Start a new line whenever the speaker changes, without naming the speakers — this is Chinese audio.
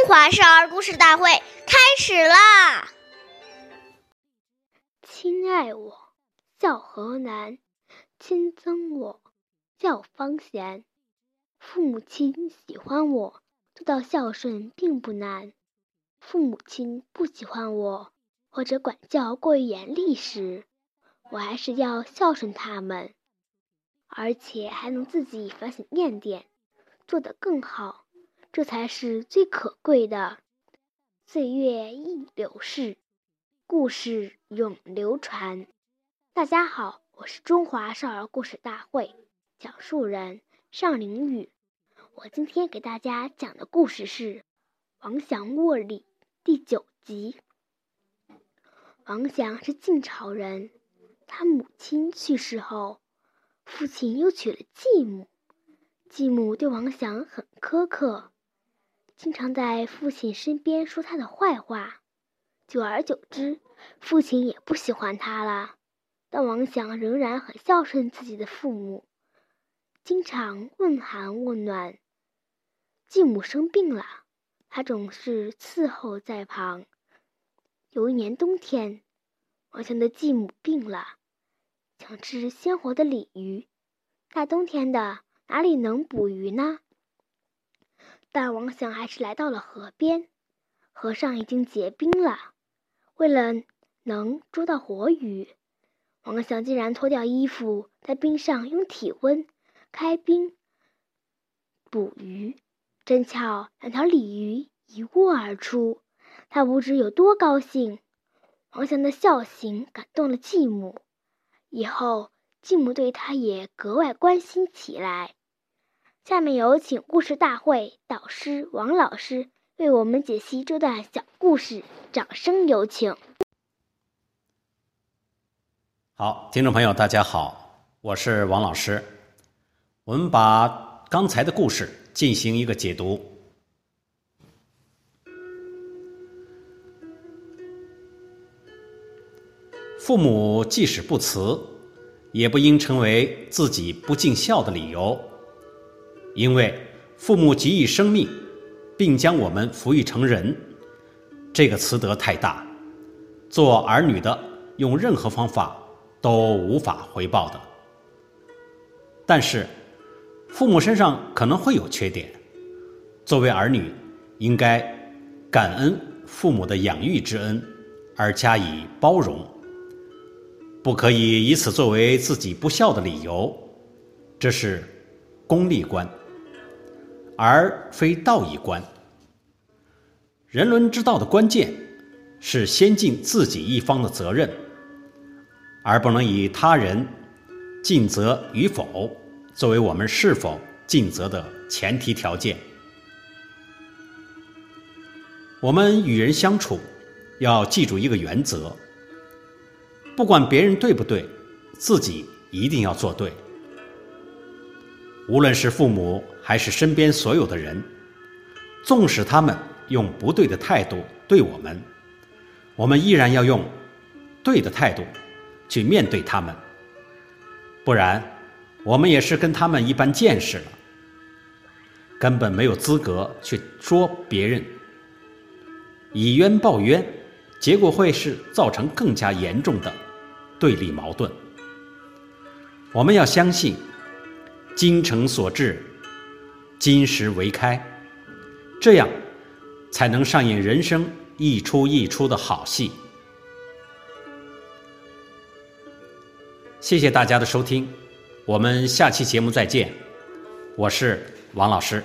中华少儿故事大会开始啦！
亲爱我，孝何难；亲憎我，孝方贤。父母亲喜欢我，做到孝顺并不难。父母亲不喜欢我，或者管教过于严厉时，我还是要孝顺他们，而且还能自己反省念点，做得更好。这才是最可贵的。岁月易流逝，故事永流传。大家好，我是中华少儿故事大会讲述人尚凌宇。我今天给大家讲的故事是《王祥卧里》第九集。王祥是晋朝人，他母亲去世后，父亲又娶了继母。继母对王祥很苛刻。经常在父亲身边说他的坏话，久而久之，父亲也不喜欢他了。但王祥仍然很孝顺自己的父母，经常问寒问暖。继母生病了，他总是伺候在旁。有一年冬天，王祥的继母病了，想吃鲜活的鲤鱼。大冬天的，哪里能捕鱼呢？但王祥还是来到了河边，河上已经结冰了。为了能捉到活鱼，王祥竟然脱掉衣服，在冰上用体温开冰捕鱼。真巧，两条鲤鱼一握而出，他不知有多高兴。王祥的孝行感动了继母，以后继母对他也格外关心起来。下面有请故事大会导师王老师为我们解析这段小故事，掌声有请。
好，听众朋友，大家好，我是王老师。我们把刚才的故事进行一个解读。父母即使不辞，也不应成为自己不尽孝的理由。因为父母给予生命，并将我们抚育成人，这个慈德太大，做儿女的用任何方法都无法回报的。但是，父母身上可能会有缺点，作为儿女，应该感恩父母的养育之恩，而加以包容，不可以以此作为自己不孝的理由，这是功利观。而非道义观。人伦之道的关键是先尽自己一方的责任，而不能以他人尽责与否作为我们是否尽责的前提条件。我们与人相处要记住一个原则：不管别人对不对，自己一定要做对。无论是父母还是身边所有的人，纵使他们用不对的态度对我们，我们依然要用对的态度去面对他们。不然，我们也是跟他们一般见识了，根本没有资格去说别人。以冤报冤，结果会是造成更加严重的对立矛盾。我们要相信。精诚所至，金石为开，这样才能上演人生一出一出的好戏。谢谢大家的收听，我们下期节目再见。我是王老师。